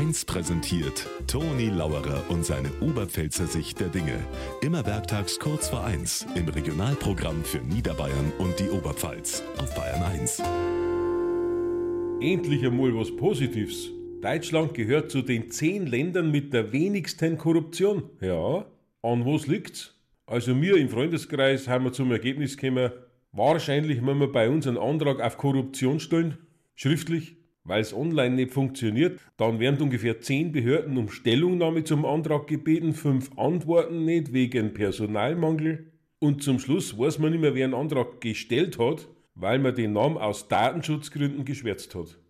1 präsentiert Toni Lauerer und seine Oberpfälzer Sicht der Dinge. Immer werktags kurz vor 1 im Regionalprogramm für Niederbayern und die Oberpfalz auf Bayern 1. Endlich einmal was Positives. Deutschland gehört zu den zehn Ländern mit der wenigsten Korruption. Ja, an was liegt's? Also wir im Freundeskreis haben wir zum Ergebnis gekommen, wahrscheinlich müssen wir bei uns einen Antrag auf Korruption stellen, schriftlich, weil es online nicht funktioniert. Dann werden ungefähr zehn Behörden um Stellungnahme zum Antrag gebeten, fünf antworten nicht wegen Personalmangel. Und zum Schluss weiß man nicht mehr, wer einen Antrag gestellt hat, weil man den Namen aus Datenschutzgründen geschwärzt hat.